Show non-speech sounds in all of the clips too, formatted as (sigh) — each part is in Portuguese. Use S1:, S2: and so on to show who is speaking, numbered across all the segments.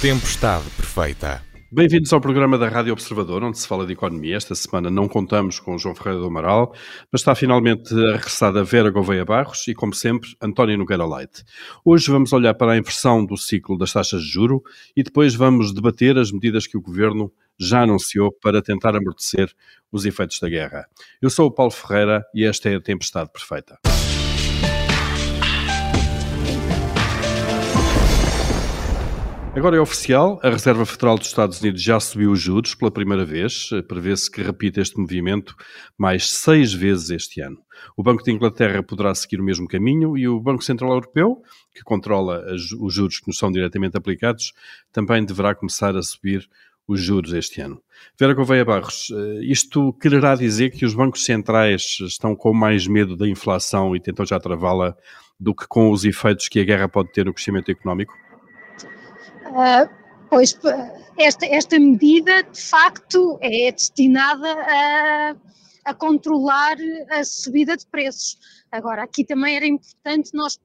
S1: Tempestade Perfeita.
S2: Bem-vindos ao programa da Rádio Observador, onde se fala de economia. Esta semana não contamos com João Ferreira do Amaral, mas está finalmente regressada Vera Gouveia Barros e, como sempre, António Nogueira Leite. Hoje vamos olhar para a inversão do ciclo das taxas de juro e depois vamos debater as medidas que o Governo já anunciou para tentar amortecer os efeitos da guerra. Eu sou o Paulo Ferreira e esta é a Tempestade Perfeita. Agora é oficial, a Reserva Federal dos Estados Unidos já subiu os juros pela primeira vez. Prevê-se que repita este movimento mais seis vezes este ano. O Banco de Inglaterra poderá seguir o mesmo caminho e o Banco Central Europeu, que controla os juros que nos são diretamente aplicados, também deverá começar a subir os juros este ano. Vera Gouveia Barros, eh, isto quererá dizer que os bancos centrais estão com mais medo da inflação e tentam já travá-la do que com os efeitos que a guerra pode ter no crescimento económico?
S3: Uh, pois esta, esta medida, de facto, é destinada a, a controlar a subida de preços. Agora, aqui também era importante nós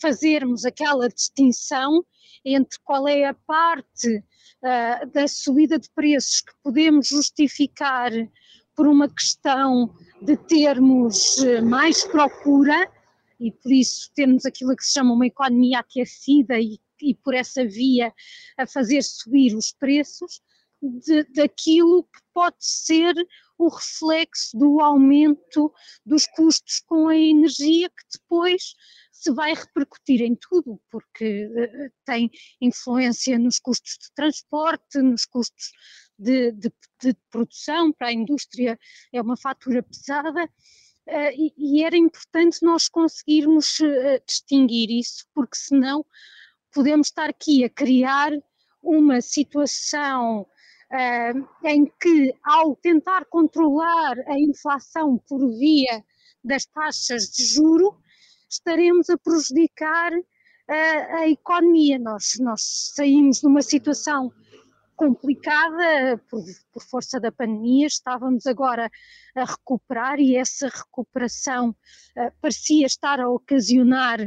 S3: fazermos aquela distinção entre qual é a parte uh, da subida de preços que podemos justificar por uma questão de termos mais procura e por isso termos aquilo que se chama uma economia aquecida e e por essa via a fazer subir os preços de, daquilo que pode ser o reflexo do aumento dos custos com a energia que depois se vai repercutir em tudo, porque uh, tem influência nos custos de transporte, nos custos de, de, de produção, para a indústria é uma fatura pesada, uh, e, e, era importante nós conseguirmos uh, distinguir isso, porque senão podemos estar aqui a criar uma situação uh, em que, ao tentar controlar a inflação por via das taxas de juro, estaremos a prejudicar uh, a economia. Nós, nós saímos de uma situação complicada por, por, força da pandemia, estávamos agora a recuperar e essa recuperação uh, parecia estar a ocasionar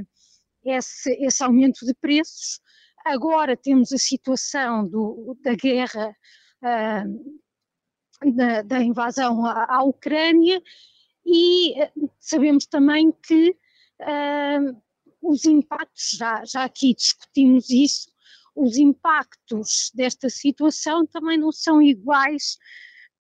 S3: esse, esse aumento de preços. Agora temos a situação do, da guerra, uh, da, da, invasão à, à, Ucrânia e ah, sabemos também que uh, os impactos, já, já aqui discutimos isso, os impactos desta situação também não são iguais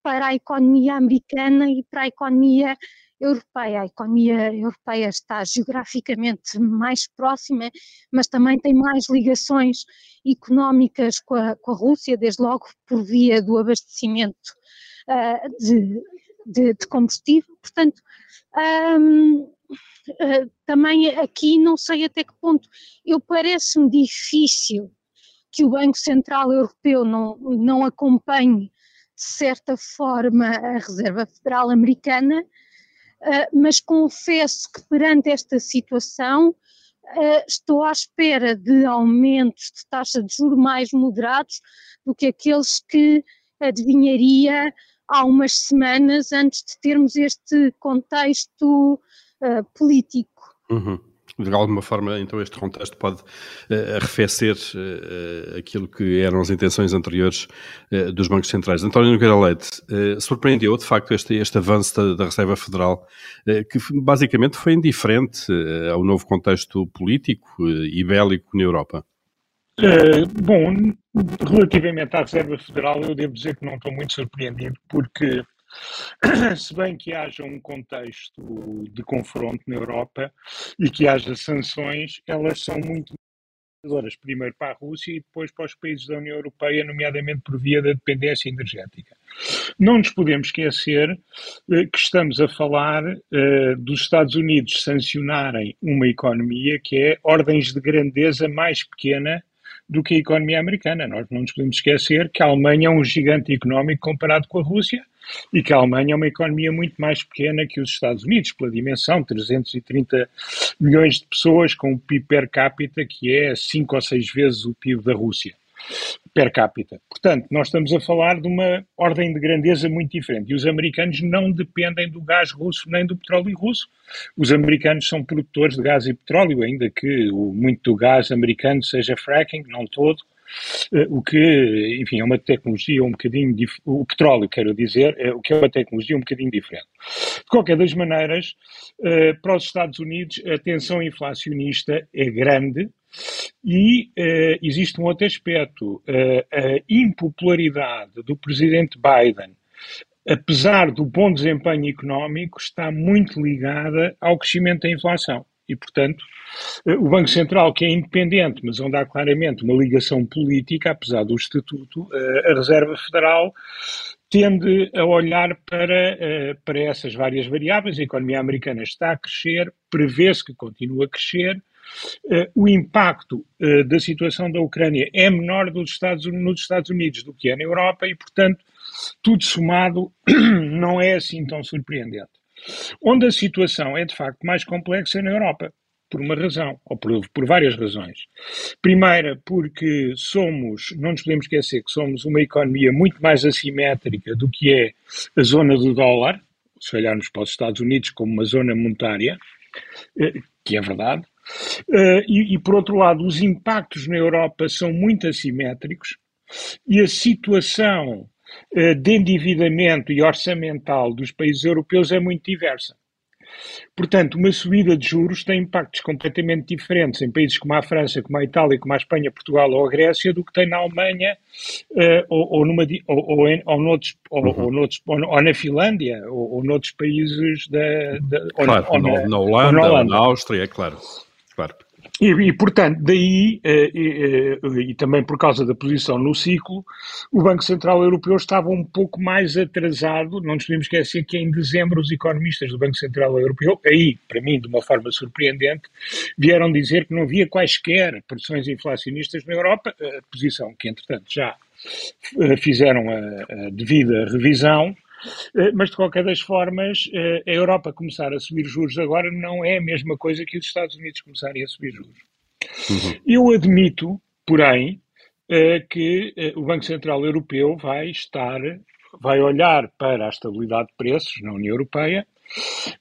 S3: para a economia americana e para a economia europeia. A economia europeia está geograficamente mais próxima, mas também tem mais ligações económicas com a, com a Rússia, desde logo por via do abastecimento uh, de, de, de, combustível. Portanto, um, uh, ah, também aqui não sei até que ponto. Eu parece-me difícil que o Banco Central Europeu não, não acompanhe de certa forma a Reserva Federal Americana, mas confesso que perante esta situação uh, estou à espera de aumentos de taxa de juros mais moderados do que aqueles que adivinharia há umas semanas antes de termos este contexto uh, político.
S2: Uhum de alguma forma, então, este contexto pode uh, arrefecer uh, aquilo que eram as intenções anteriores uh, dos bancos centrais. António Nogueira Leite, surpreendeu de facto este, este avanço da, da Reserva Federal, que basicamente foi indiferente ao novo contexto político e bélico na Europa?
S4: bom, relativamente à Reserva Federal, eu devo dizer que não estou muito surpreendido, porque (coughs) se bem que haja um contexto de confronto na Europa e que haja sanções, elas são muito primeiro para a Rússia e depois para os países da União Europeia, nomeadamente por via da dependência energética. Não nos podemos esquecer eh, que estamos a falar uh, dos Estados Unidos sancionarem uma economia que é ordens de grandeza mais pequena do que a economia americana. Nós não nos podemos esquecer que a Alemanha é um gigante económico comparado com a Rússia e que a Alemanha é uma economia muito mais pequena que os Estados Unidos, pela dimensão, 330 milhões de pessoas, com um PIB per capita que é cinco ou seis vezes o PIB da Rússia per capita. Portanto, nós estamos a falar de uma ordem de grandeza muito diferente. E os americanos não dependem do gás russo nem do petróleo russo. Os americanos são produtores de gás e petróleo, ainda que muito do gás americano seja fracking, não todo, o que, enfim, é uma tecnologia um bocadinho, o petróleo, quero dizer, é, o que é uma tecnologia um bocadinho diferente. De qualquer das maneiras, para os Estados Unidos a tensão inflacionista é grande, e uh, existe um outro aspecto: a impopularidade do presidente Biden, apesar do bom desempenho económico, está muito ligada ao crescimento da inflação. E, portanto, uh, o Banco Central, que é independente, mas onde há claramente uma ligação política, apesar do Estatuto, a Reserva Federal tende a olhar para, para essas várias variáveis. A economia americana está a crescer, prevê-se que continue a crescer o impacto da situação da Ucrânia é menor dos Estados, nos Estados Unidos do que é na Europa e, portanto, tudo somado (clears throat) não é assim tão surpreendente. Onde a situação é de facto mais complexa é na Europa, por uma razão, ou por, por várias razões. Primeira, porque somos, não nos podemos esquecer que somos uma economia muito mais assimétrica do que é a zona do dólar, se olharmos para os Estados Unidos como uma zona monetária, eh, que é verdade, Uh, e, e, por outro lado, os impactos na Europa são muito assimétricos e a situação de endividamento e orçamental dos países europeus é muito diversa. Portanto, uma subida de juros tem impactos completamente diferentes em países como a França, como a Itália, como a Espanha, Portugal ou a Grécia do que tem na Alemanha uh, ou, ou, numa, ou, ou, em, ou, noutros, ou, uhum. ou, noutros, ou, na Finlândia ou, ou noutros países da, da
S2: claro, ou, na, na, Holanda, na, Holanda. na Áustria, é claro. Claro.
S4: E, e, portanto, daí, eh, e, e, e, também por causa da posição no ciclo, o Banco Central Europeu estava um pouco mais atrasado. Não nos podemos esquecer que em dezembro os economistas do Banco Central Europeu, aí, para mim, de uma forma surpreendente, vieram dizer que não havia quaisquer pressões inflacionistas na Europa, posição que, entretanto, já eh, fizeram a, a devida revisão eh, mas, de qualquer das formas, eh, a Europa começar a subir juros agora não é a mesma coisa que os Estados Unidos começarem a subir juros. Uhum. Eu admito, porém, eh, que o Banco Central Europeu vai estar, vai olhar para a estabilidade de preços na União Europeia,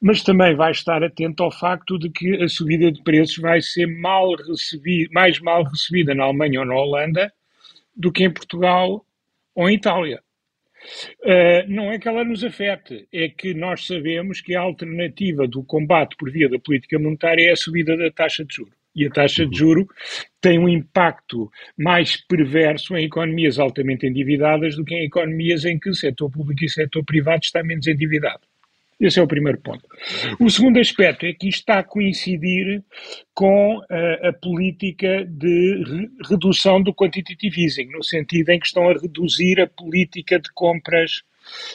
S4: mas também vai estar atento ao facto de que a subida de preços vai ser mal recebida, mais mal recebida na Alemanha ou na Holanda do que em Portugal ou em Itália. Uh, não é que ela nos afete, é que nós sabemos que a alternativa do combate por via da política monetária é a subida da taxa de juro. E a taxa de juro tem um impacto mais perverso em economias altamente endividadas do que em economias em que o setor público e o setor privado está menos endividado. Esse é o primeiro ponto. O segundo aspecto é que isto está a coincidir com uh, a política de re redução do quantitative easing, no sentido em que estão a reduzir a política de compras,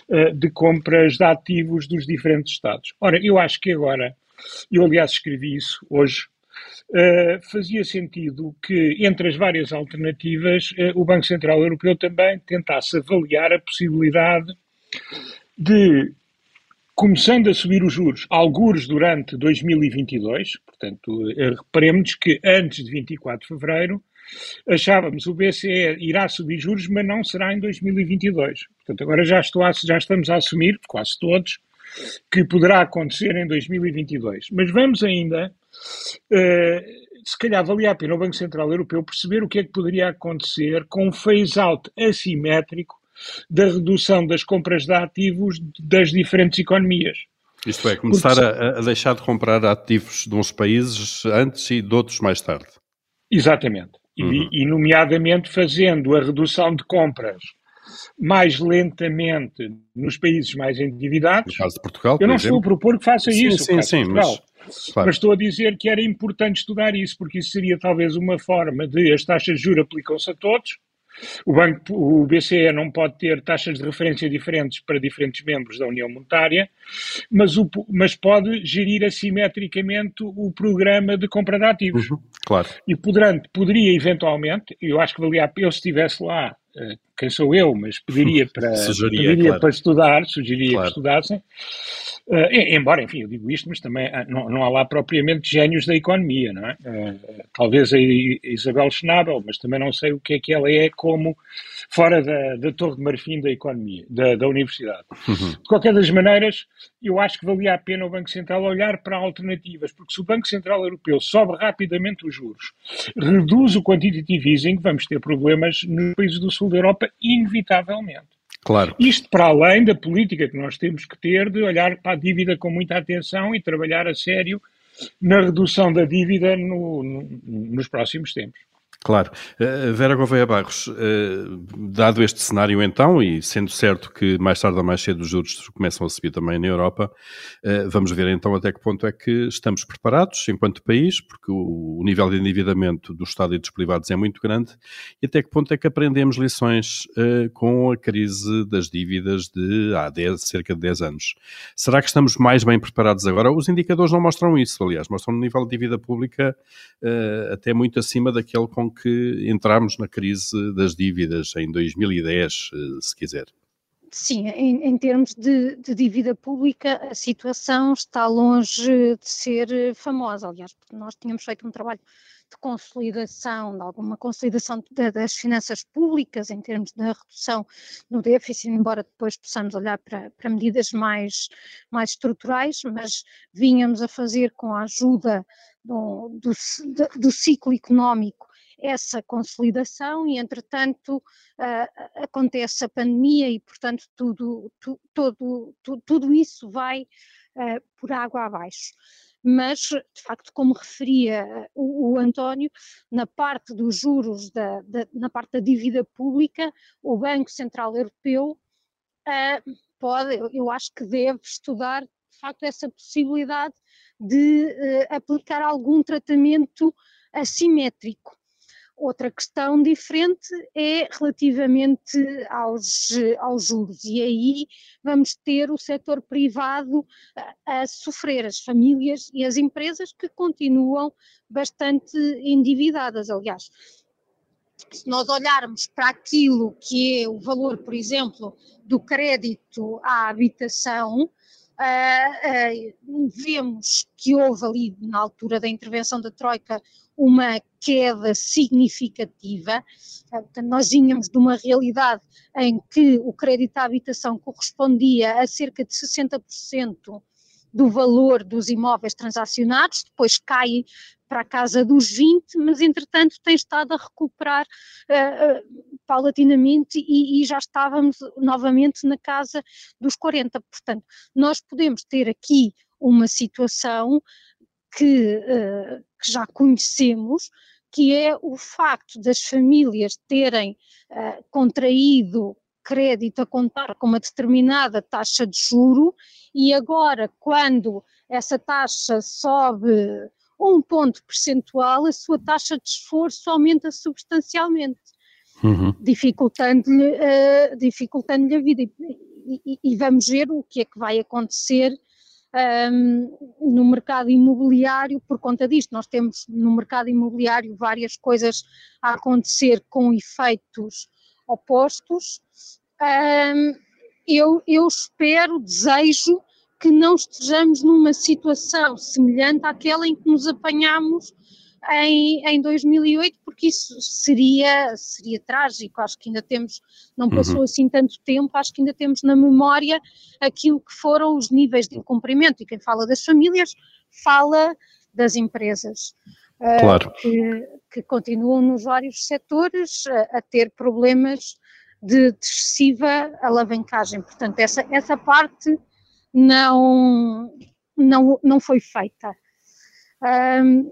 S4: uh, de compras de ativos dos diferentes Estados. Ora, eu acho que agora, eu aliás escrevi isso hoje, Uh, fazia sentido que, entre as várias alternativas, o Banco Central Europeu também tentasse avaliar a possibilidade de começando a subir os juros, algures durante 2022, portanto, eh, reparemos que antes de 24 de fevereiro, achávamos o BCE irá subir juros, mas não será em 2022. Portanto, agora já, estou a, já estamos a assumir, quase todos, que poderá acontecer em 2022. Mas vamos ainda, uh, se calhar valia a pena o Banco Central Europeu perceber o que é que poderia acontecer com um phase-out assimétrico da redução das compras de ativos das diferentes economias.
S2: Isto é, começar Porque, a, a, deixar de comprar ativos de uns países antes e de outros mais tarde.
S4: Exatamente. Uhum. E, e, nomeadamente, fazendo a redução de compras mais lentamente nos países mais endividados.
S2: No caso de Portugal,
S4: Eu não
S2: exemplo.
S4: estou a propor que faça
S2: sim,
S4: isso.
S2: Sim, sim, mas,
S4: claro. mas estou a dizer que era importante estudar isso, porque isso seria talvez uma forma de as taxas de juros aplicam-se a todos, o, banco, o BCE não pode ter taxas de referência diferentes para diferentes membros da União Monetária, mas, o, mas pode gerir assimetricamente o programa de compra de ativos.
S2: Uhum, claro.
S4: E poderante, poderia eventualmente, eu acho que valia a pena, eu se estivesse lá, quem sou eu, mas pediria (laughs) para,
S2: Sugeria,
S4: pediria
S2: claro.
S4: para estudar, sugeriria
S2: Claro.
S4: que estudassem. Eh, embora, enfim, eu digo isto, mas também ah, não, não há lá propriamente génios da economia, não é? Eh, talvez a Isabel Schnabel, mas também não sei o que é que ela é como fora da, da torre de marfim da economia, da, da universidade.
S2: Uhum.
S4: De qualquer das maneiras, eu acho que valia a pena o Banco Central olhar para alternativas, porque se o Banco Central Europeu sobe rapidamente os juros, reduz o quantitative easing, vamos ter problemas nos países do sul da Europa, inevitavelmente.
S2: Claro.
S4: Isto para além da política que nós temos que ter de olhar para a dívida com muita atenção e trabalhar a sério na redução da dívida no- no- nos próximos tempos.
S2: Claro. Eh, Vera Gouveia Barros, eh, dado este cenário então, e sendo certo que mais tarde ou mais cedo os juros começam a subir também na Europa, eh, vamos ver então até que ponto é que estamos preparados enquanto país, porque o, o nível de endividamento do Estado e dos privados é muito grande, e até que ponto é que aprendemos lições com a crise das dívidas de há 10, cerca de 10 anos. Será que estamos mais bem preparados agora? Os indicadores não mostram isso, aliás, mostram um nível de dívida pública até muito acima daquele com que entramos na crise das dívidas em 2010, eh, se quiser.
S3: Sim, em, em termos de, de dívida pública, a situação está longe de ser eh, famosa. Aliás, nós tínhamos feito um trabalho de consolidação, de alguma consolidação da- das finanças públicas em termos da redução do déficit, embora depois possamos olhar para, para medidas mais, mais estruturais, mas vínhamos a fazer com a ajuda do, do, do ciclo económico essa consolidação e, entretanto, ah, acontece a pandemia e, portanto, tudo, tu- todo, tu- tudo isso vai ah, por água abaixo. Mas, de facto, como referia ah, o, o António, na parte dos juros, da, da- na parte da dívida pública, o Banco Central Europeu ah, pode, eu- eu acho que deve estudar, de facto, essa possibilidade de eh, aplicar algum tratamento assimétrico. Outra questão diferente é relativamente aos, aos juros, e aí vamos ter o setor privado a, a sofrer, as famílias e as empresas que continuam bastante endividadas. Aliás, se nós olharmos para aquilo que é o valor, por exemplo, do crédito à habitação, ah, ah, vemos que houve ali, na altura da intervenção da Troika, uma queda significativa. Portanto, nós vínhamos de uma realidade em que o crédito à habitação correspondia a cerca de 60% do valor dos imóveis transacionados, depois cai para a casa dos 20, mas entretanto tem estado a recuperar ah, ah, paulatinamente e, e já estávamos novamente na casa dos 40. Portanto, nós podemos ter aqui uma situação que, eh, que já conhecemos, que é o facto das famílias terem eh, contraído crédito a contar com uma determinada taxa de juro e agora, quando essa taxa sobe um ponto percentual, a sua taxa de esforço aumenta substancialmente
S2: Uhum.
S3: dificultando-lhe eh, dificultando-lhe a vida. E, e- e vamos ver o que é que vai acontecer ahm, no mercado imobiliário por conta disto. Nós temos no mercado imobiliário várias coisas a acontecer com efeitos opostos. Ahm, eu, eu espero, desejo que não estejamos numa situação semelhante àquela em que nos apanhamos em, em 2008, porque isso seria, seria trágico. Acho que ainda temos, não passou
S2: Uhum.
S3: assim tanto tempo, acho que ainda temos na memória aquilo que foram os níveis de incumprimento. E quem fala das famílias fala das empresas. ah,
S2: Claro.
S3: que, que continuam nos vários setores a, a ter problemas de, de excessiva alavancagem. Portanto, essa, essa parte não, não, não foi feita. Ahm,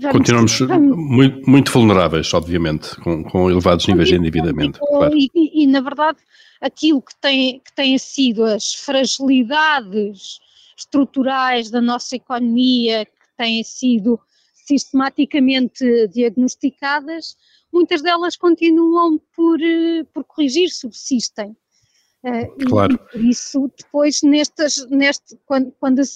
S3: vamos-
S2: Continuamos muito, muito vulneráveis, obviamente, com, com elevados níveis de endividamento.
S3: e,
S2: Claro.
S3: e- e, na verdade, aquilo que tem, que têm sido as fragilidades estruturais da nossa economia, que têm sido sistematicamente diagnosticadas, muitas delas continuam por, eh, por corrigir, subsistem. Eh,
S2: Claro.
S3: E, por isso, depois, nestas, neste, quando, quando, as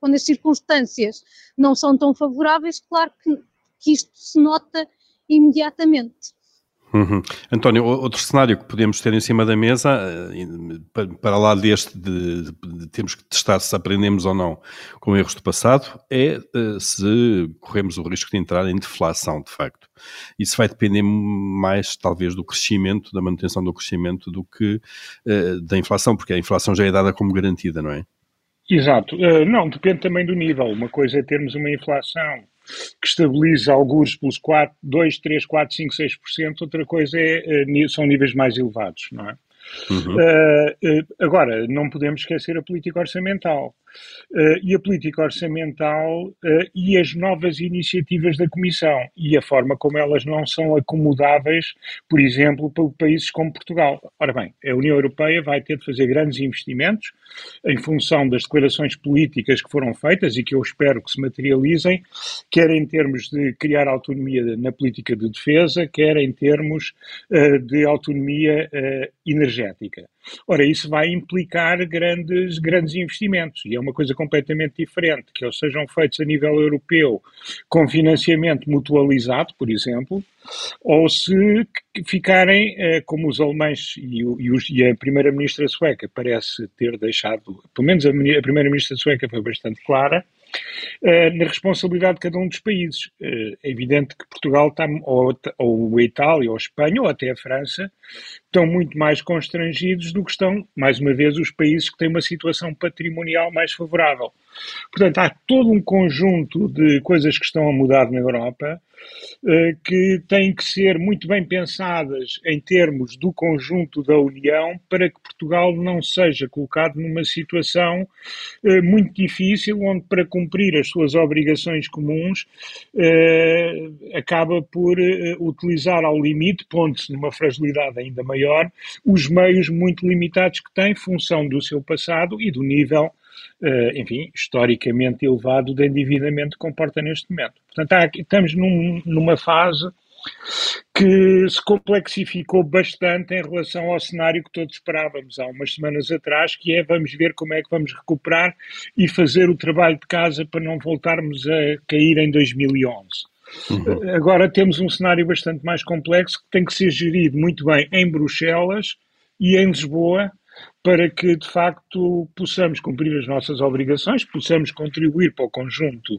S3: quando as circunstâncias não são tão favoráveis, claro que, que isto se nota imediatamente.
S2: Uhum. António, outro cenário que podemos ter em cima da mesa, eh, para lá deste de, de, termos que testar se aprendemos ou não com erros do passado, é eh, se corremos o risco de entrar em deflação, de facto. Isso vai depender mais, talvez, do crescimento, da manutenção do crescimento, do que uh, da inflação, porque a inflação já é dada como garantida, não é?
S4: Exato. Uh, não, depende também do nível. Uma coisa é termos uma inflação que estabiliza alguns pelos 4, 2, 3, 4, 5, 6%, outra coisa é, eh, são níveis mais elevados, não é? Uhum. Uh, agora, não podemos esquecer a política orçamental. Uh, e a política orçamental uh, e as novas iniciativas da Comissão e a forma como elas não são acomodáveis, por exemplo, para países como Portugal. Ora bem, a União Europeia vai ter de fazer grandes investimentos em função das declarações políticas que foram feitas e que eu espero que se materializem, quer em termos de criar autonomia na política de defesa, quer em termos de autonomia energética. Ora, isso vai implicar grandes, grandes investimentos e é uma coisa completamente diferente, que eles sejam feitos a nível europeu com financiamento mutualizado, por exemplo, ou se ficarem, eh, como os alemães e, os, e a primeira-ministra sueca parece ter deixado, pelo menos a, a primeira-ministra sueca foi bastante clara, na responsabilidade de cada um dos países. Eh, é evidente que Portugal está, ou, ou a Itália, ou a Espanha, ou até a França, estão muito mais constrangidos do que estão, mais uma vez, os países que têm uma situação patrimonial mais favorável. Portanto, há todo um conjunto de coisas que estão a mudar na Europa eh, que têm que ser muito bem pensadas em termos do conjunto da União para que Portugal não seja colocado numa situação eh, muito difícil, onde para cumprir as suas obrigações comuns eh, acaba por utilizar ao limite, pondo-se numa fragilidade ainda maior os meios muito limitados que tem, função do seu passado e do nível, enfim, historicamente elevado de endividamento comporta neste momento. Portanto, aqui, estamos num, numa fase que se complexificou bastante em relação ao cenário que todos esperávamos há umas semanas atrás, que é vamos ver como é que vamos recuperar e fazer o trabalho de casa para não voltarmos a cair em 2011. Uhum. Agora temos um cenário bastante mais complexo que tem que ser gerido muito bem em Bruxelas e em Lisboa para que de facto possamos cumprir as nossas obrigações, possamos contribuir para o conjunto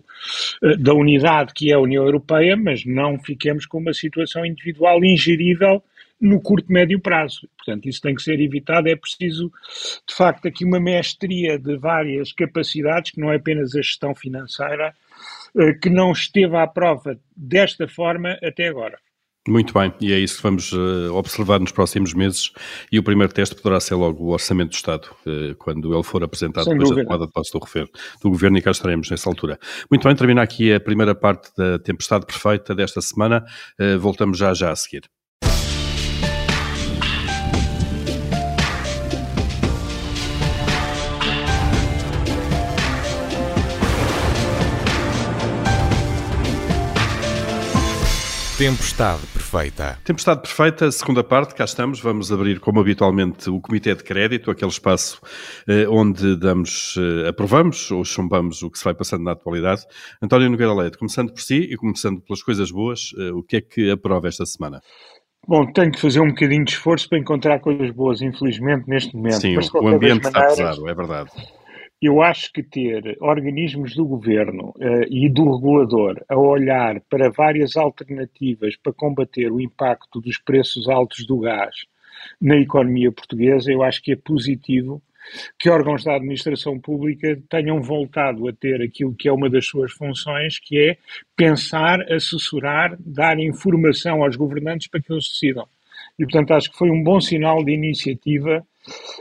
S4: uh, da unidade que é a União Europeia, mas não fiquemos com uma situação individual ingerível no curto médio prazo. Portanto, isso tem que ser evitado. É preciso, de facto, aqui uma mestria de várias capacidades, que não é apenas a gestão financeira, eh, que não esteve à prova desta forma até agora.
S2: Muito bem, e é isso que vamos uh, observar nos próximos meses. E o primeiro teste poderá ser logo o Orçamento do Estado, uh, quando ele for apresentado Sem depois dúvida. da tomada de posse do governo, do governo, e cá estaremos nessa altura. Muito bem, termina aqui a primeira parte da Tempestade Perfeita desta semana. Uh, voltamos já já a seguir.
S1: Tempestade Perfeita.
S2: Tempestade Perfeita, segunda parte, cá estamos. Vamos abrir, como habitualmente, o Comitê de Crédito, aquele espaço eh, onde damos, eh, aprovamos ou chumbamos o que se vai passando na atualidade. António Nogueira Leite, começando por si e começando pelas coisas boas, eh, o que é que aprova esta semana?
S4: Bom, tenho que fazer um bocadinho de esforço para encontrar coisas boas, infelizmente, neste momento.
S2: Sim, Mas, o ambiente maneiras, está pesado, é verdade
S4: eu acho que ter organismos do governo uh, e do regulador a olhar para várias alternativas para combater o impacto dos preços altos do gás na economia portuguesa, eu acho que é positivo que órgãos da administração pública tenham voltado a ter aquilo que é uma das suas funções, que é pensar, assessorar, dar informação aos governantes para que eles decidam. E, portanto, acho que foi um bom sinal de iniciativa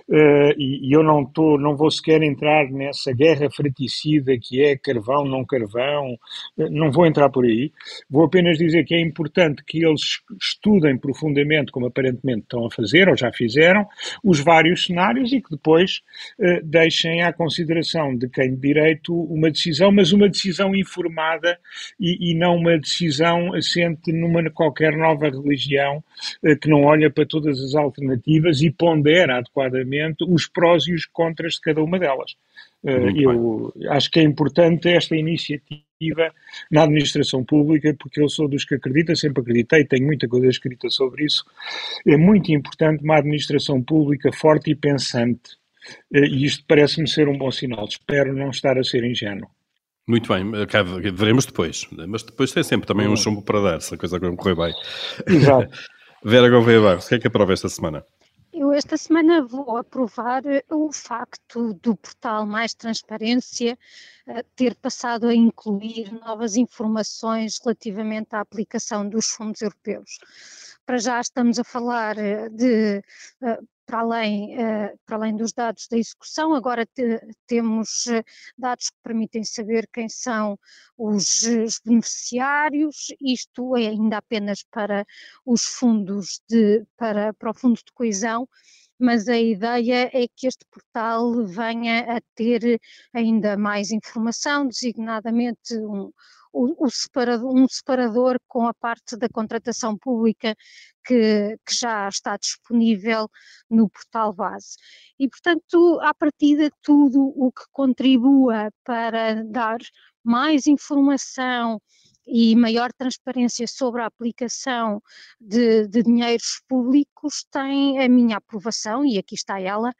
S4: Uh, e, e, eu não tô, não vou sequer entrar nessa guerra fraticida que é carvão, não carvão, uh, não vou entrar por aí. Vou apenas dizer que é importante que eles estudem profundamente, como aparentemente estão a fazer ou já fizeram, os vários cenários e que depois uh, deixem à consideração de quem de direito uma decisão, mas uma decisão informada e, e não uma decisão assente numa qualquer nova religião que não olha para todas as alternativas e pondera os prós e os contras de cada uma delas. Uh, eu bem. acho que é importante esta iniciativa na administração pública, porque eu sou dos que acredita, sempre acreditei, tenho muita coisa escrita sobre isso. É muito importante uma administração pública forte e pensante. Uh, e isto parece-me ser um bom sinal. Espero não estar a ser ingênuo.
S2: Muito bem, veremos depois. Mas depois tem sempre também um chumbo para dar, se a coisa correr bem.
S4: Exato. (laughs)
S2: Vera Gouveia Barros, o que é que aprova esta semana?
S3: Eu esta semana vou aprovar eh, o facto do portal Mais Transparência uh, ter passado a incluir novas informações relativamente à aplicação dos fundos europeus. Para já estamos a falar uh, de para além, uh, para além dos dados da execução, agora te, temos dados que permitem saber quem são os, os, beneficiários, isto é ainda apenas para os fundos de, para, para o fundo de coesão, mas a ideia é que este portal venha a ter ainda mais informação, designadamente um, o, o separador, um separador com a parte da contratação pública que, que, já está disponível no portal base. E, portanto, à partida, tudo o que contribua para dar mais informação e maior transparência sobre a aplicação de, de, dinheiros públicos tem a minha aprovação e aqui está ela.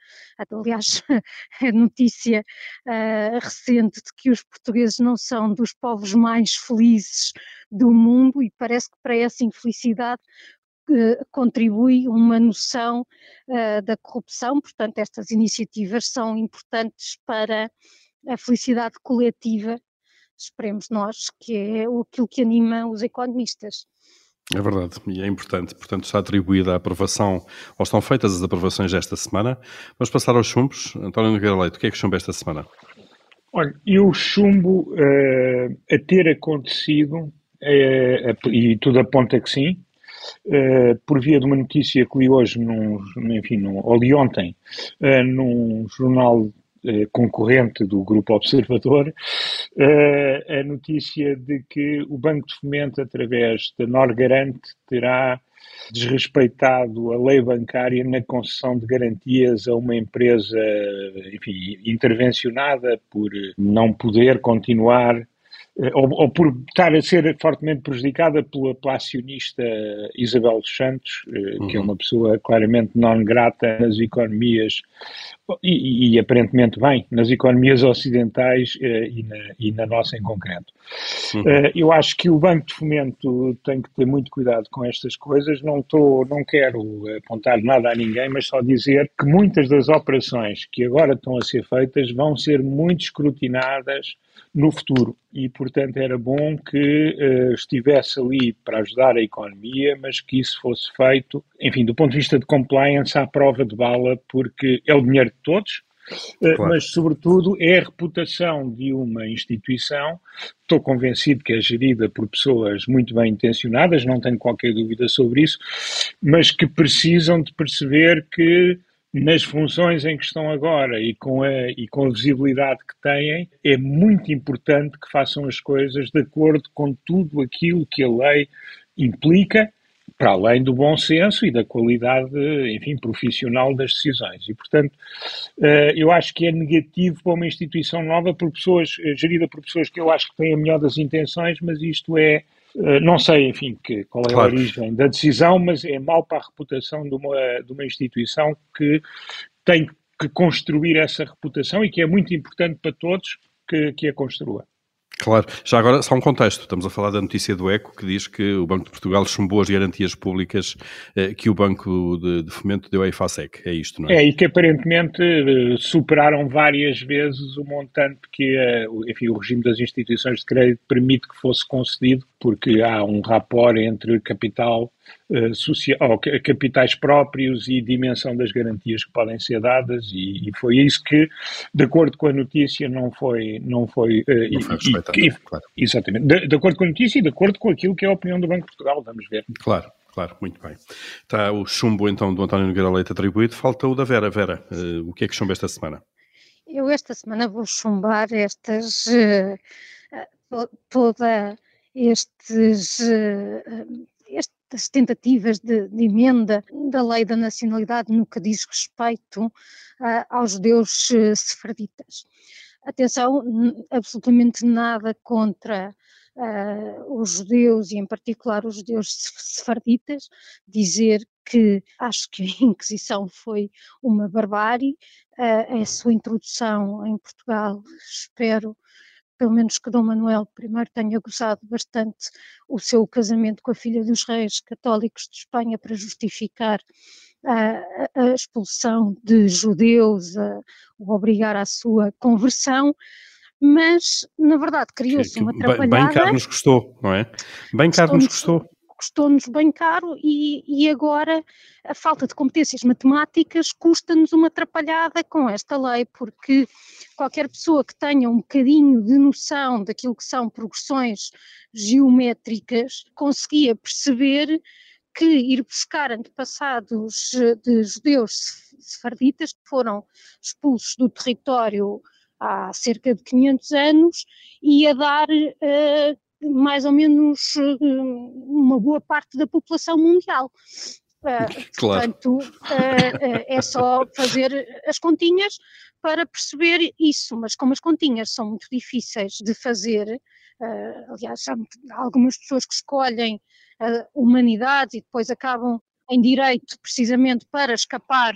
S3: Aliás, (laughs) a notícia uh, recente de que os portugueses não são dos povos mais felizes do mundo e parece que para essa infelicidade contribui uma noção uh, da corrupção, portanto, estas iniciativas são importantes para a felicidade coletiva esperemos nós, que é aquilo que anima os economistas.
S2: É verdade, e é importante. Portanto, está atribuída a aprovação, ou estão feitas as aprovações desta semana. Vamos passar aos chumbos. António Nogueira Leite, o que é que chumba esta semana?
S4: Olha, eu chumbo uh, a ter acontecido, uh, e tudo aponta que sim, uh, por via de uma notícia que li hoje, num, enfim, num, ou li ontem, num jornal eh, concorrente do Grupo Observador, eh, a notícia de que o Banco de Fomento, através da Norgarante, terá desrespeitado a lei bancária na concessão de garantias a uma empresa, enfim, intervencionada por não poder continuar ou, ou, por estar a ser fortemente prejudicada pela, pela acionista Isabel dos Santos, uhum. que é uhum. uma pessoa claramente não grata nas economias e, e, aparentemente bem nas economias ocidentais uh, e, na, e, na, nossa em concreto. Uhum. Uh, eu acho que o Banco de Fomento tem que ter muito cuidado com estas coisas. Não, tô, não quero apontar nada a ninguém, mas só dizer que muitas das operações que agora estão a ser feitas vão ser muito escrutinadas no futuro e, portanto, era bom que uh, estivesse ali para ajudar a economia, mas que isso fosse feito, enfim, do ponto de vista de compliance, à prova de bala, porque é o dinheiro de todos, uh, claro. mas, sobretudo, é a reputação de uma instituição. Estou convencido que é gerida por pessoas muito bem intencionadas, não tenho qualquer dúvida sobre isso, mas que precisam de perceber que nas funções em que estão agora e com, a, e com a visibilidade que têm, é muito importante que façam as coisas de acordo com tudo aquilo que a lei implica, para além do bom senso e da qualidade, enfim, profissional das decisões. E, portanto, eh, eu acho que é negativo para uma instituição nova por pessoas, eh, gerida por pessoas que eu acho que têm a melhor das intenções, mas isto é não sei, enfim, que, qual é claro. a origem da decisão, mas é mau para a reputação de uma, de uma instituição que tem que construir essa reputação e que é muito importante para todos que, que a construa.
S2: Claro, já agora só um contexto. Estamos a falar da notícia do ECO que diz que o Banco de Portugal chumbou as garantias públicas eh, que o Banco de, de, Fomento deu à IFASEC. É isto, não é?
S4: É, e que aparentemente eh, superaram várias vezes o montante que eh, enfim, o regime das instituições de crédito permite que fosse concedido, porque há um rapport entre capital uh, social, ou capitais próprios e dimensão das garantias que podem ser dadas e, e, foi isso que, de acordo com a notícia, não foi não foi, uh,
S2: não foi e,
S4: e, claro. exatamente de, de, acordo com a notícia e de acordo com aquilo que é a opinião do Banco de Portugal, vamos ver.
S2: Claro. Claro, muito bem. Está o chumbo então do António Nogueira Leite atribuído, falta o da Vera. Vera, uh, o que é que chumba esta semana?
S3: Eu esta semana vou chumbar estas toda estes das tentativas de, de, emenda da lei da nacionalidade no que diz respeito uh, aos judeus uh, sefarditas. Atenção, absolutamente nada contra uh, os judeus e em particular os judeus sefarditas, dizer que acho que a Inquisição foi uma barbárie, uh, a sua introdução em Portugal, espero pelo menos que Dom Manuel I tenha gozado bastante o seu casamento com a filha dos reis católicos de Espanha para justificar a, a expulsão de judeus, a, o obrigar à sua conversão, mas na verdade criou-se uma trabalhada...
S2: Bem caro nos custou, não é? Bem caro nos custou
S3: custou-nos bem caro e, e, agora a falta de competências matemáticas custa-nos uma atrapalhada com esta lei, porque qualquer pessoa que tenha um bocadinho de noção daquilo que são progressões geométricas conseguia perceber que ir buscar antepassados de judeus sefarditas que foram expulsos do território há cerca de 500 anos ia dar uh, mais ou menos eh, uma boa parte da população mundial. Uh, (laughs) claro. Portanto, uh, é só fazer as continhas para perceber isso, mas como as continhas são muito difíceis de fazer, aliás, há algumas pessoas que escolhem humanidades e depois acabam em direito precisamente para escapar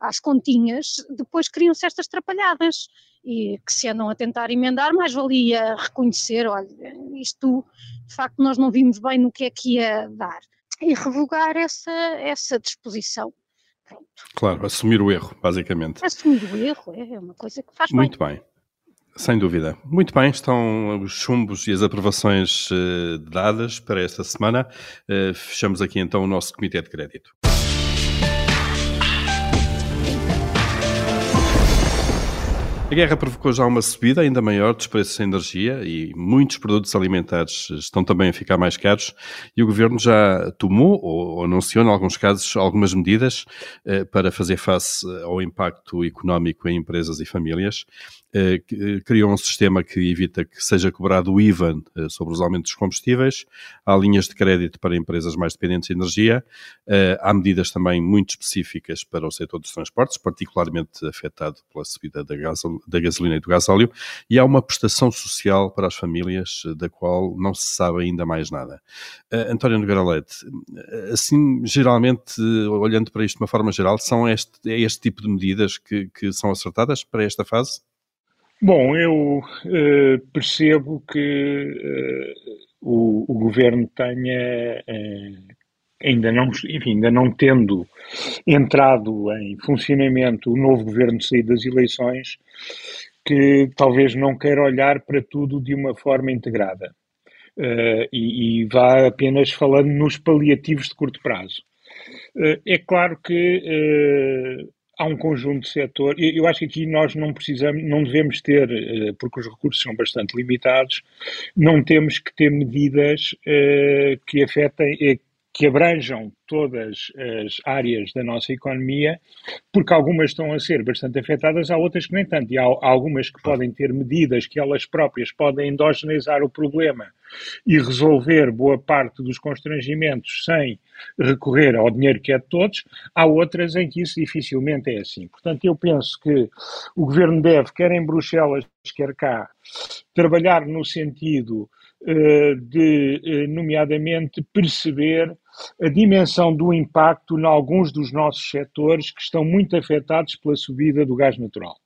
S3: às continhas, depois criam-se estas trapalhadas e que se andam a tentar emendar, mais valia reconhecer, olha, isto de facto nós não vimos bem no que é que ia dar e revogar essa, essa disposição. Pronto.
S2: Claro, assumir o erro, basicamente.
S3: Assumir o erro é uma coisa que faz
S2: Muito bem. bem. Sem dúvida. Muito bem, estão os chumbos e as aprovações uh, dadas para esta semana. Uh, fechamos aqui então o nosso Comitê de Crédito. A guerra provocou já uma subida ainda maior dos preços da energia e muitos produtos alimentares estão também a ficar mais caros e o governo já tomou ou anunciou, em alguns casos, algumas medidas eh, para fazer face ao impacto económico em empresas e famílias. Eh, eh, criou um sistema que evita que seja cobrado o IVA eh, sobre os aumentos dos combustíveis, há linhas de crédito para empresas mais dependentes de energia, há medidas também muito específicas para o setor dos transportes, particularmente afetado pela subida da, gasol da gasolina e do gasóleo, e há uma prestação social para as famílias da qual não se sabe ainda mais nada. António Nogueira Leite, assim, geralmente, olhando para isto de uma forma geral, são este, é este tipo de medidas que, que são acertadas para esta fase?
S4: Bom, eu uh, percebo que uh, o, o, governo tenha uh, ainda não, enfim, ainda não tendo entrado em funcionamento o novo governo de saída das eleições, que talvez não queira olhar para tudo de uma forma integrada e, e vá apenas falando nos paliativos de curto prazo. é claro que há um conjunto de setor. Eu acho que aqui nós não precisamos, não devemos ter, eh, porque os recursos são bastante limitados, não temos que ter medidas eh, que afetem, eh, que abranjam todas as áreas da nossa economia, porque algumas estão a ser bastante afetadas, há outras que nem tanto, e há, algumas que podem ter medidas que elas próprias podem endogenizar o problema e resolver boa parte dos constrangimentos sem recorrer ao dinheiro que é de todos, há outras em que isso dificilmente é assim. Portanto, eu penso que o Governo deve, quer em Bruxelas, quer cá, trabalhar no sentido uh, de, uh, nomeadamente, perceber a dimensão do impacto em alguns dos nossos setores que estão muito afetados pela subida do gás natural.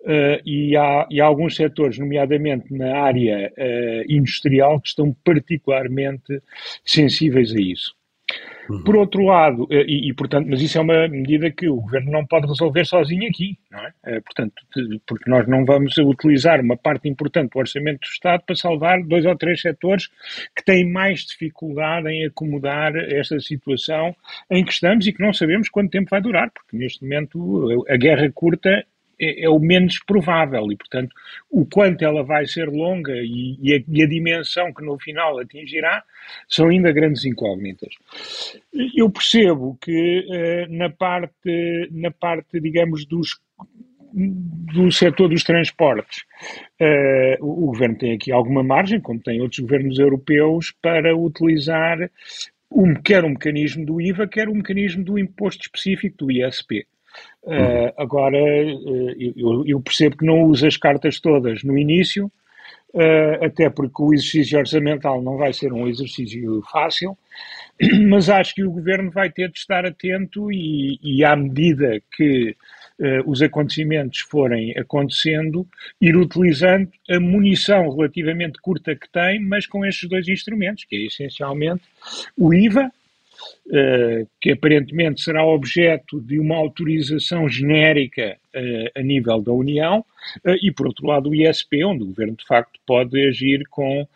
S4: Uh, e, há, e, há, alguns setores, nomeadamente na área uh, industrial, que estão particularmente sensíveis a isso. Uhum. Por outro lado, eh, e, e, portanto, mas isso é uma medida que o governo não pode resolver sozinho aqui, não é? é? Portanto, porque nós não vamos utilizar uma parte importante do orçamento do Estado para salvar dois ou três setores que têm mais dificuldade em acomodar esta situação em que estamos e que não sabemos quanto tempo vai durar, porque neste momento a guerra curta é, é, o menos provável e, portanto, o quanto ela vai ser longa e, e, a, e, a, dimensão que no final atingirá são ainda grandes incógnitas. Eu percebo que uh, na parte, na parte, digamos, dos do setor dos transportes, uh, o, o governo tem aqui alguma margem, como tem outros governos europeus, para utilizar um, quer o mecanismo do IVA, quer o mecanismo do imposto específico do ISP. Uh, agora, uh, eu, eu, percebo que não usa as cartas todas no início, uh, até porque o exercício orçamental não vai ser um exercício fácil, (clears throat) mas acho que o governo vai ter de estar atento e, e à medida que os acontecimentos forem acontecendo, ir utilizando a munição relativamente curta que tem, mas com estes dois instrumentos, que é essencialmente o IVA, que aparentemente será objeto de uma autorização genérica uh, a nível da União, uh, e por outro lado o ISP, onde o Governo de facto pode agir com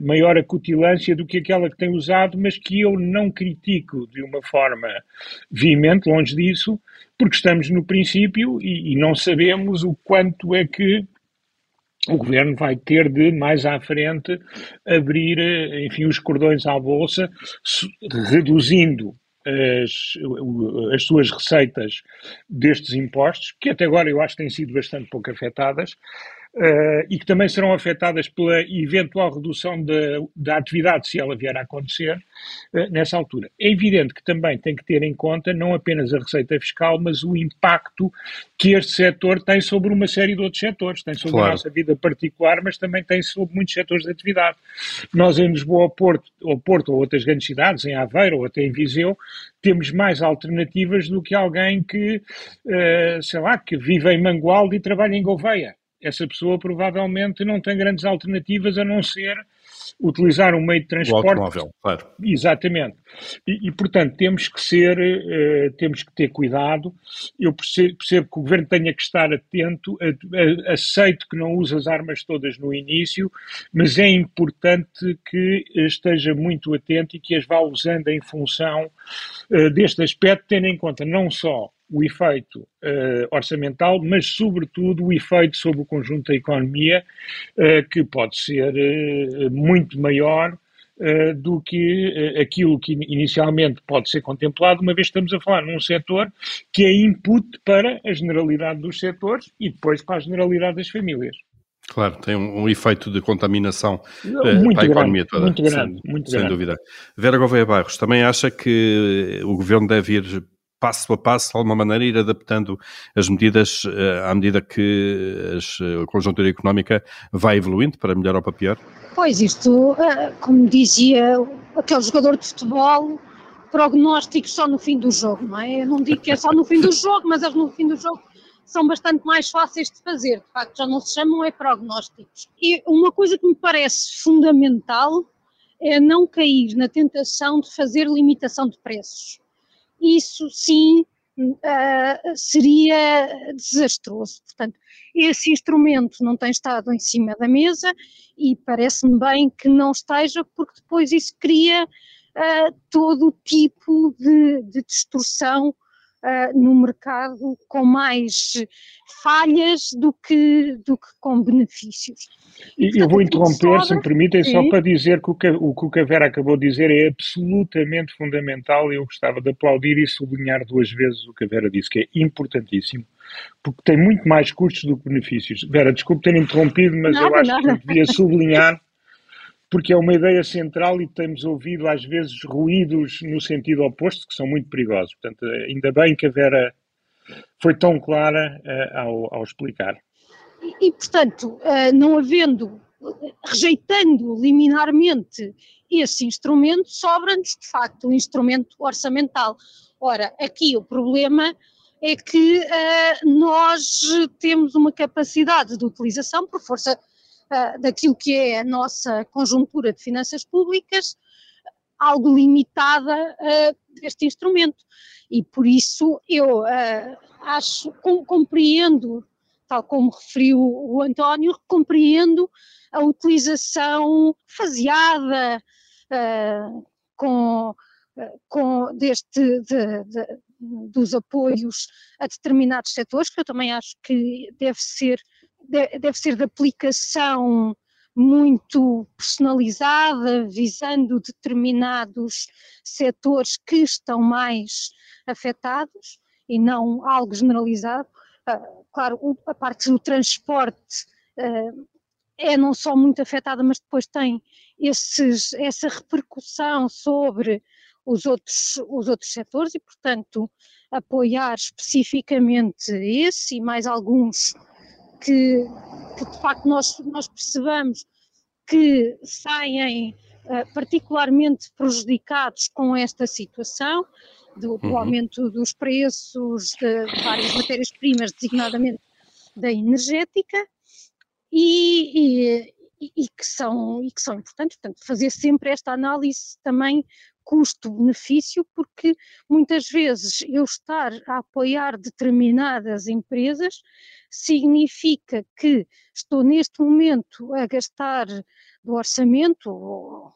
S4: maior acutilância do que aquela que tem usado, mas que eu não critico de uma forma veemente, longe disso, porque estamos no princípio e, e não sabemos o quanto é que o governo vai ter de, mais à frente, abrir, enfim, os cordões à bolsa, reduzindo as, as suas receitas destes impostos, que até agora eu acho que têm sido bastante pouco afetadas, Uh, e que também serão afetadas pela eventual redução da atividade, se ela vier a acontecer, uh, nessa altura. É evidente que também tem que ter em conta não apenas a receita fiscal, mas o impacto que este setor tem sobre uma série de outros setores. Tem sobre claro. a nossa vida particular, mas também tem sobre muitos setores de atividade. Nós em Lisboa, ou Porto, ou Porto, ou outras grandes cidades, em Aveiro ou até em Viseu, temos mais alternativas do que alguém que, uh, sei lá, que vive em Mangualde e trabalha em Gouveia essa pessoa provavelmente não tem grandes alternativas a não ser utilizar um meio de transporte. O
S2: automóvel, claro.
S4: Exatamente. E, e portanto, temos que ser, uh, temos que ter cuidado. Eu percebo, percebo, que o governo tenha que estar atento, a, a, aceito que não use as armas todas no início, mas é importante que esteja muito atento e que as vá usando em função uh, deste aspecto, tendo em conta não só o efeito uh, orçamental, mas sobretudo o efeito sobre o conjunto da economia, uh, que pode ser uh, muito maior do que aquilo que inicialmente pode ser contemplado, uma vez que estamos a falar num setor que é input para a generalidade dos setores e depois para a generalidade das famílias.
S2: Claro, tem um, um efeito de contaminação muito para a economia toda.
S4: Muito grande, sem, muito
S2: sem
S4: grande.
S2: dúvida. Vera Gouveia Barros também acha que o governo deve ir passo a passo, de alguma maneira, ir adaptando as medidas uh, à medida que as, a conjuntura económica vai evoluindo, para melhor ou para pior?
S3: Pois, isto, uh, como dizia aquele jogador de futebol, prognósticos só no fim do jogo, não é? Eu não digo que é só no fim do jogo, mas no fim do jogo são bastante mais fáceis de fazer, de facto já não se chamam é prognósticos. E uma coisa que me parece fundamental é não cair na tentação de fazer limitação de preços isso sim uh, seria desastroso. Portanto, esse instrumento não tem estado em cima da mesa e parece-me bem que não esteja, porque depois isso cria uh, todo tipo de, de distorção uh, no mercado com mais falhas do que, do que com benefícios.
S4: E, eu vou interromper, se me permitem, só para dizer que o, que o que o Vera acabou de dizer é absolutamente fundamental e eu gostava de aplaudir e sublinhar duas vezes o que a Vera disse, que é importantíssimo, porque tem muito mais custos do que benefícios. Vera, desculpe ter interrompido, mas eu acho nada. que devia sublinhar porque é uma ideia central e temos ouvido às vezes ruídos no sentido oposto que são muito perigosos. Portanto, ainda bem que a Vera foi tão clara uh, ao, ao, explicar.
S3: E, portanto, uh, não havendo, rejeitando liminarmente esse instrumento, sobra-nos de facto o um instrumento orçamental. Ora, aqui o problema é que uh, nós temos uma capacidade de utilização por força uh, daquilo que é a nossa conjuntura de finanças públicas, algo limitada uh, deste instrumento. E por isso eu uh, acho, com, compreendo, tal como referiu o António, compreendo a utilização faseada uh, com, com deste, de, de, dos apoios a determinados setores, que eu também acho que deve ser deve ser de aplicação muito personalizada, visando determinados setores que estão mais afetados e não algo generalizado. Uh, claro, a parte do transporte uh, é não só muito afetada, mas depois tem esses, essa repercussão sobre os outros, os outros setores e, portanto, apoiar especificamente esse e mais alguns que, que de facto nós, nós percebamos que saem uh, particularmente prejudicados com esta situação do, do uhum. aumento dos preços de várias matérias-primas, designadamente da energética, e, e, e, que são, e que são importantes. Portanto, fazer sempre esta análise também custo-benefício, porque muitas vezes eu estar a apoiar determinadas empresas significa que estou neste momento a gastar do orçamento, ou,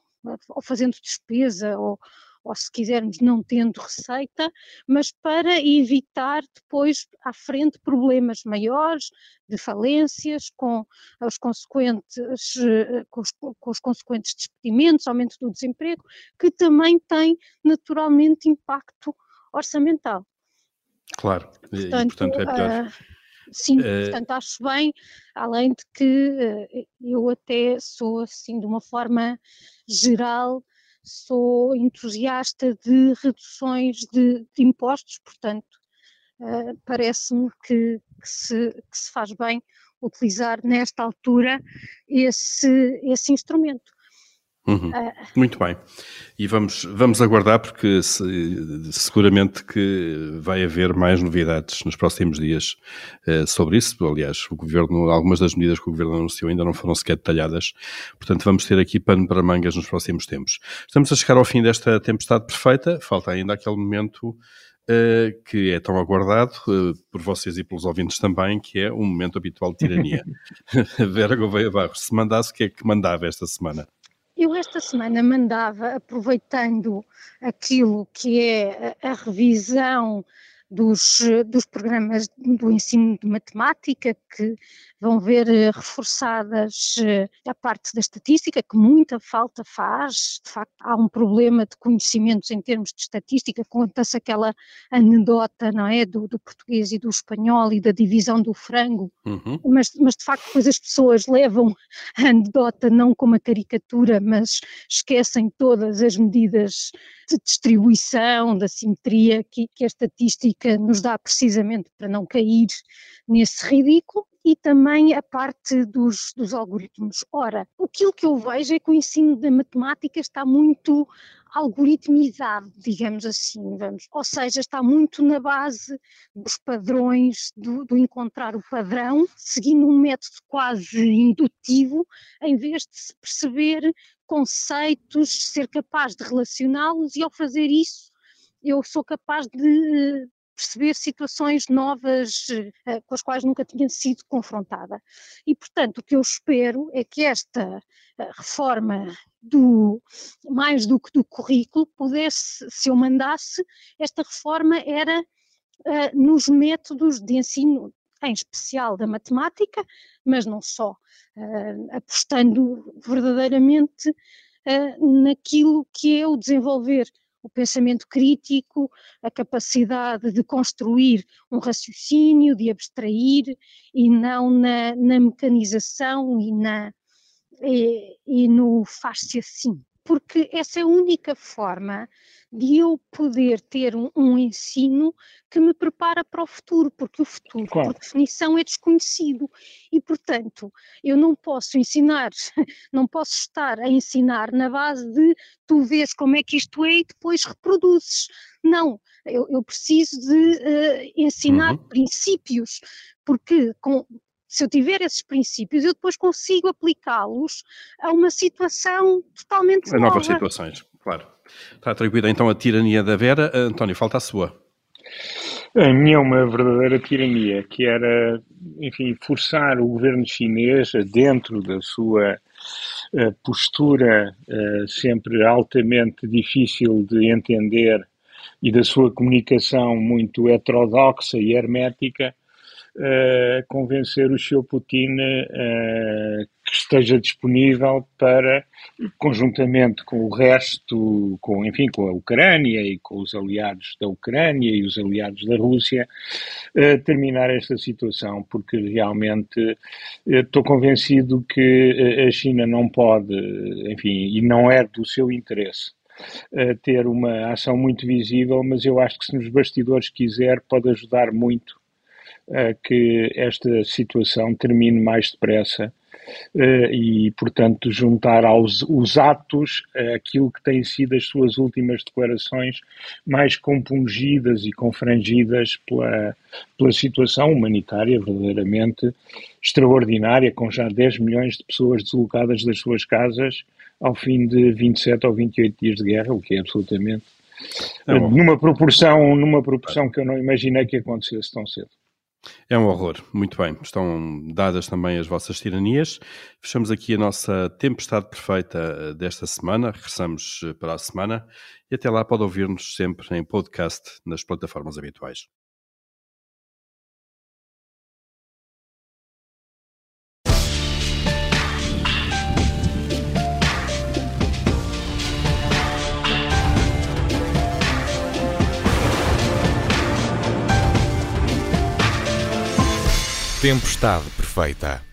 S3: ou fazendo despesa, ou, ou se quisermos não tendo receita, mas para evitar depois à frente problemas maiores de falências com os consequentes, eh, com os, com os consequentes despedimentos, aumento do desemprego, que também tem naturalmente impacto orçamental.
S2: Claro,
S3: portanto, e, portanto é pior. Uh, Sim, uh... portanto acho bem, além de que uh, eu até sou assim de uma forma geral sou entusiasta de reduções de, de impostos, portanto, uh, parece-me que, que, se, que se faz bem utilizar nesta altura esse, esse instrumento.
S2: Uhum. Uh, Muito bem. E vamos, vamos aguardar, porque se, seguramente que vai haver mais novidades nos próximos dias uh, sobre isso. Aliás, o governo, algumas das medidas que o governo anunciou ainda não foram sequer detalhadas. Portanto, vamos ter aqui pano para mangas nos próximos tempos. Estamos a chegar ao fim desta tempestade perfeita. Falta ainda aquele momento Uh, que é tão aguardado uh, por vocês e pelos ouvintes também, que é um momento habitual de tirania. (laughs) (laughs) Vera Gouveia Barros, se mandasse, o que é que mandava esta semana?
S3: Eu esta semana mandava, aproveitando aquilo que é a, revisão dos, dos programas do ensino de matemática, que vão ver eh, reforçadas eh, a parte da estatística, que muita falta faz. De facto, há um problema de conhecimentos em termos de estatística. Conta-se aquela anedota, não é? Do, do, português e do espanhol e da divisão do frango. Uhum. Mas, mas, de facto, depois as pessoas levam a anedota não como a caricatura, mas esquecem todas as medidas de distribuição, da simetria que, que a estatística nos dá precisamente para não cair nesse ridículo e também a parte dos, dos algoritmos. Ora, aquilo que eu vejo é que o ensino da matemática está muito algoritmizado, digamos assim, vamos. ou seja, está muito na base dos padrões, do, do, encontrar o padrão, seguindo um método quase indutivo, em vez de se perceber conceitos, ser capaz de relacioná-los e ao fazer isso eu sou capaz de perceber situações novas uh, com as quais nunca tinha sido confrontada. E, portanto, o que eu espero é que esta uh, reforma do mais do que do currículo pudesse, se eu mandasse, esta reforma era uh, nos métodos de ensino, em especial da matemática, mas não só, apostando verdadeiramente naquilo que é o desenvolver o pensamento crítico, a capacidade de construir um raciocínio, de abstrair e não na, na mecanização e, na, e, e no faz-se assim. Porque essa é a única forma de eu poder ter um, um, ensino que me prepara para o futuro, porque o futuro, claro. por definição, é desconhecido. E, portanto, eu não posso ensinar, (laughs) não posso estar a ensinar na base de tu vês como é que isto é e depois reproduzes. Não, eu, eu preciso de uh, ensinar uhum. princípios, porque com, se eu tiver esses princípios, eu depois consigo aplicá-los a uma situação totalmente
S2: a nova. novas situações, claro. Está atribuída então a tirania da Vera. António, falta a sua.
S4: A minha é uma verdadeira tirania, que era, enfim, forçar o governo chinês dentro da sua uh, postura uh, sempre altamente difícil de entender e da sua comunicação muito heterodoxa e hermética, uh, convencer o Sr. Putin uh, que esteja disponível para, conjuntamente com o resto, com, enfim, com a Ucrânia e com os aliados da Ucrânia e os aliados da Rússia, uh, terminar esta situação, porque realmente estou convencido que a China não pode, enfim, e não é do seu interesse ter uma ação muito visível, mas eu acho que se nos bastidores quiser, pode ajudar muito a que esta situação termine mais depressa Uh, e, portanto, juntar aos os atos uh, aquilo que têm sido as suas últimas declarações mais compungidas e confrangidas pela, pela situação humanitária verdadeiramente extraordinária, com já 10 milhões de pessoas deslocadas das suas casas ao fim de 27 ou 28 dias de guerra, o que é absolutamente é numa proporção, numa proporção que eu não imaginei que acontecesse tão cedo.
S2: É um horror. Muito bem. Estão dadas também as vossas tiranias. Fechamos aqui a nossa tempestade perfeita eh, desta semana. Regressamos eh, para a semana e até lá pode ouvir-nos sempre em podcast nas plataformas habituais.
S1: Tempestade perfeita.